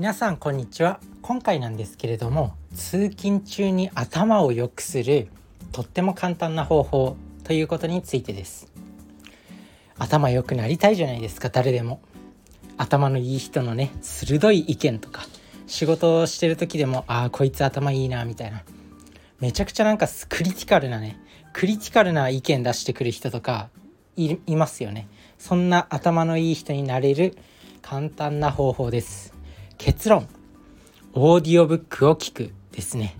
皆さんこんにちは。今回なんですけれども通勤中に頭を良くするとっても簡単な方法ということについてです。頭良くなりたいじゃないですか誰でも。頭のいい人のね鋭い意見とか仕事をしてる時でもああこいつ頭いいなみたいな。めちゃくちゃなんかクリティカルなねクリティカルな意見出してくる人とかいますよね。そんな頭のいい人になれる簡単な方法です。結論。オーディオブックを聞くですね。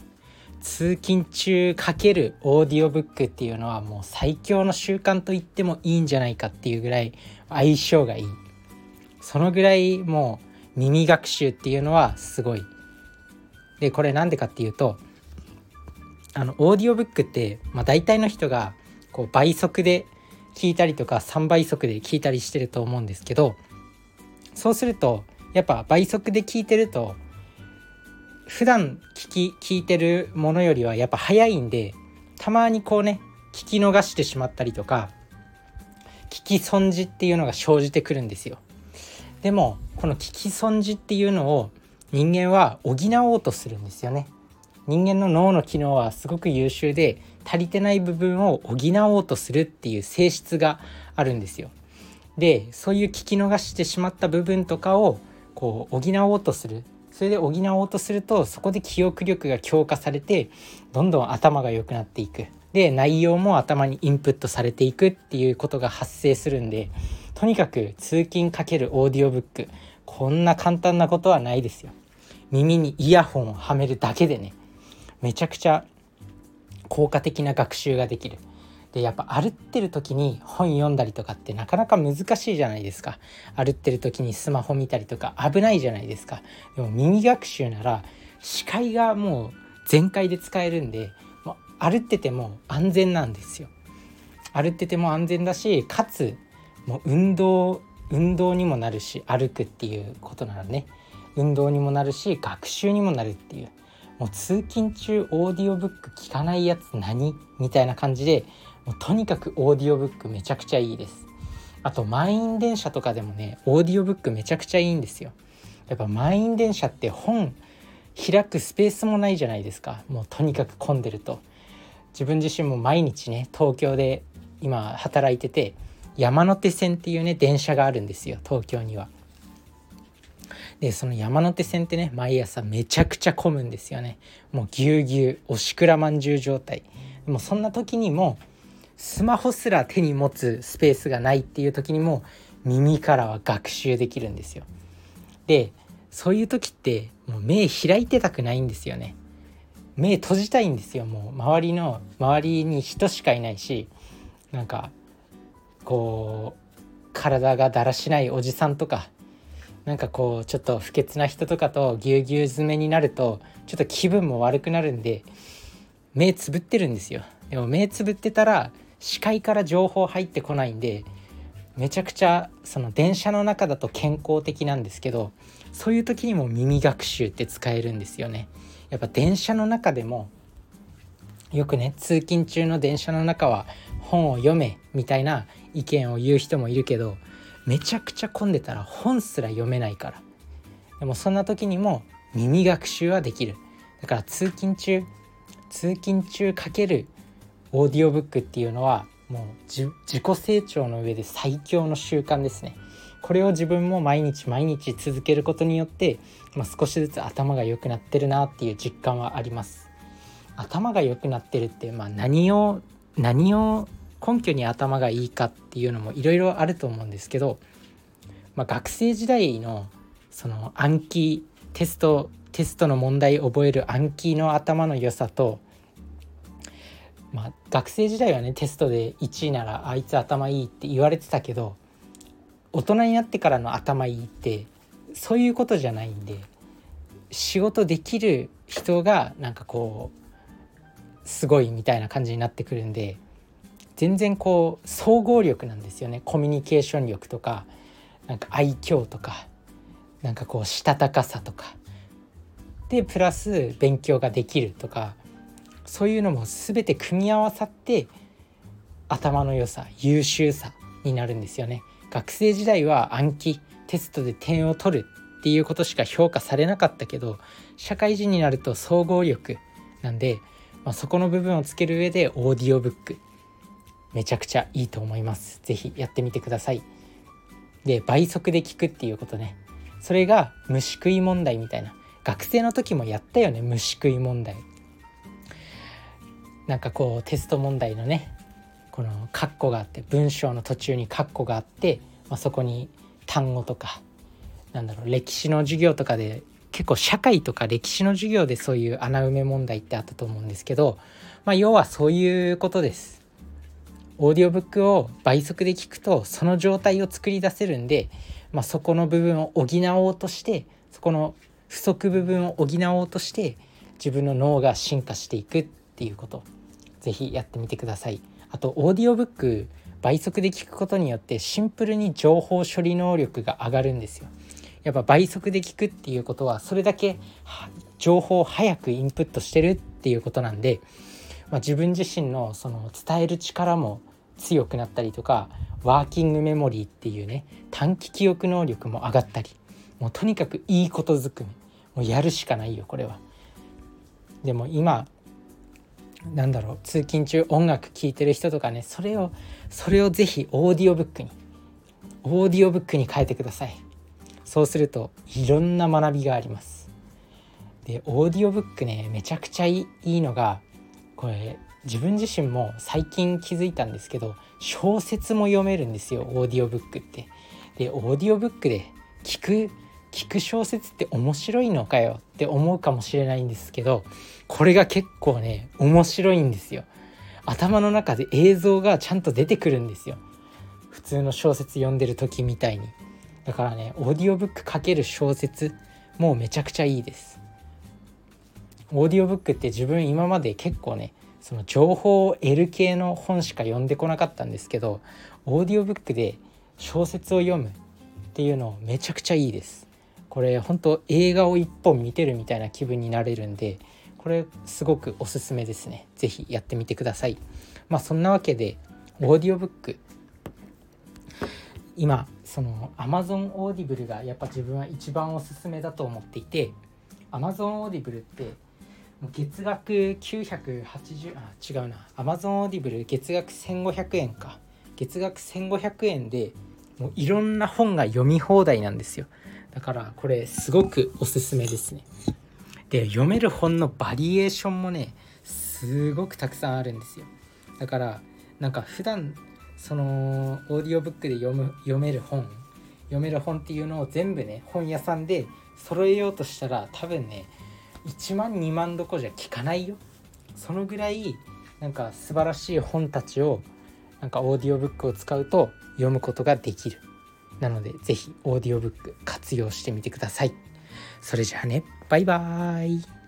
通勤中かけるオーディオブックっていうのはもう最強の習慣と言ってもいいんじゃないかっていうぐらい相性がいい。そのぐらいもう耳学習っていうのはすごい。でこれなんでかっていうとあのオーディオブックって、まあ、大体の人がこう倍速で聞いたりとか3倍速で聞いたりしてると思うんですけどそうするとやっぱ倍速で聞いてると普段聞き聞いてるものよりはやっぱ早いんでたまにこうね聞き逃してしまったりとか聞き損じっていうのが生じてくるんですよ。でもこの聞き損じっていうのを人間は補おうとするんですよね。人間の脳の機能はすごく優秀で足りてない部分を補おうとするっていう性質があるんですよ。でそういう聞き逃してしまった部分とかをこう補おうとする。それで補おうとするとそこで記憶力が強化されてどんどん頭が良くなっていく。で内容も頭にインプットされていくっていうことが発生するんでとにかく通勤かけるオーディオブックこんな簡単なことはないですよ。耳にイヤホンをはめるだけでねめちゃくちゃ効果的な学習ができる。でやっぱ歩ってる時に本読んだりとかってなかなか難しいじゃないですか。歩ってる時にスマホ見たりとか危ないじゃないですか。でも耳学習なら視界がもう全開で使えるんでもう歩ってても安全なんですよ。歩ってても安全だしかつもう運動運動にもなるし歩くっていうことならね。運動にもなるし学習にもなるっていう。もう通勤中オーディオブック聞かないやつ何？みたいな感じでもうとにかくオーディオブックめちゃくちゃいいです。あと満員電車とかでもねオーディオブックめちゃくちゃいいんですよ。やっぱ満員電車って本開くスペースもないじゃないですか。もうとにかく混んでると。自分自身も毎日ね東京で今働いてて山手線っていうね電車があるんですよ東京には。でその山手線ってね毎朝めちゃくちゃ混むんですよね。もうぎゅうぎゅうおしくらまんじゅう状態。でもそんな時にもスマホすら手に持つスペースがないっていう時にも耳からは学習できるんですよ。でそういう時ってもう目開いてたくないんですよね。目閉じたいんですよもう周りの周りに人しかいないしなんかこう体がだらしないおじさんとかなんかこうちょっと不潔な人とかとぎゅうぎゅう詰めになるとちょっと気分も悪くなるんで目つぶってるんですよでも目つぶってたら視界から情報入ってこないんでめちゃくちゃその電車の中だと健康的なんですけどそういう時にも耳学習って使えるんですよね。やっぱ電車の中でもよくね通勤中の電車の中は本を読めみたいな意見を言う人もいるけどめちゃくちゃ混んでたら本すら読めないからでもそんな時にも耳学習はできるだから通勤中通勤中かけるオーディオブックっていうのはもう自己成長の上で最強の習慣ですね。これを自分も毎日毎日続けることによって、まあ、少しずつ頭が良くなってるなっていう実感はあります。頭が良くなってるって、まあ、何を何を根拠に頭がいいかっていうのもいろいろあると思うんですけど、まあ、学生時代のその暗記テストテストの問題覚える暗記の頭の良さとまあ、学生時代はねテストで1位ならあいつ頭いいって言われてたけど大人になってからの頭いいってそういうことじゃないんで仕事できる人がなんかこうすごいみたいな感じになってくるんで全然こう総合力なんですよね。コミュニケーション力とかなんか愛嬌とかなんかこうしたたかさとか。でプラス勉強ができるとかそういうのも全て組み合わさって頭の良さ優秀さになるんですよね。学生時代は暗記テストで点を取るっていうことしか評価されなかったけど社会人になると総合力なんで、まあ、そこの部分をつける上でオーディオブックめちゃくちゃいいと思います。是非やってみてください。で倍速で聞くっていうことね。それが虫食い問題みたいな。学生の時もやったよね虫食い問題。なんかこうテスト問題のねこのカッコがあって文章の途中にカッコがあって、まあ、そこに単語とかなんだろう歴史の授業とかで結構社会とか歴史の授業でそういう穴埋め問題ってあったと思うんですけど、まあ、要はそういうことです。オーディオブックを倍速で聞くとその状態を作り出せるんで、まあ、そこの部分を補おうとしてそこの不足部分を補おうとして自分の脳が進化していくっていうこと是非やってみてください。あとオーディオブック倍速で聞くことによってシンプルに情報処理能力が上がるんですよ。やっぱ倍速で聞くっていうことはそれだけ情報を早くインプットしてるっていうことなんで、まあ、自分自身のその伝える力も強くなったりとかワーキングメモリーっていうね短期記憶能力も上がったりもうとにかくいいことずくめもうやるしかないよこれは。でも今なんだろう通勤中音楽聴いてる人とかねそれをそれをぜひオーディオブックにオーディオブックに変えてください。そうするといろんな学びがあります。でオーディオブックねめちゃくちゃいいのがこれ自分自身も最近気づいたんですけど小説も読めるんですよオーディオブックって。でオーディオブックで聞く聞く小説って面白いのかよって思うかもしれないんですけどこれが結構ね面白いんですよ。頭の中で映像がちゃんと出てくるんですよ。普通の小説読んでる時みたいに。だからねオーディオブックかける小説もうめちゃくちゃいいです。オーディオブックって自分今まで結構ねその情報を得る系の本しか読んでこなかったんですけどオーディオブックで小説を読むっていうのめちゃくちゃいいです。これ本当映画を一本見てるみたいな気分になれるんでこれすごくおすすめですね。是非やってみてください。まあそんなわけでオーディオブック。今その Amazon オーディブルがやっぱ自分は一番おすすめだと思っていて Amazon オーディブルって月額980あ違うな。Amazon オーディブル月額1500円か。月額1500円でもういろんな本が読み放題なんですよ。だからこれすごくおすすめですね。で読める本のバリエーションもねすごくたくさんあるんですよ。だからなんか普段そのオーディオブックで読む読める本読める本っていうのを全部ね本屋さんで揃えようとしたら多分ね1万2万どこじゃ聞かないよ。そのぐらいなんか素晴らしい本たちをなんかオーディオブックを使うと読むことができる。なので是非オーディオブック活用してみてください。それじゃあねバイバーイ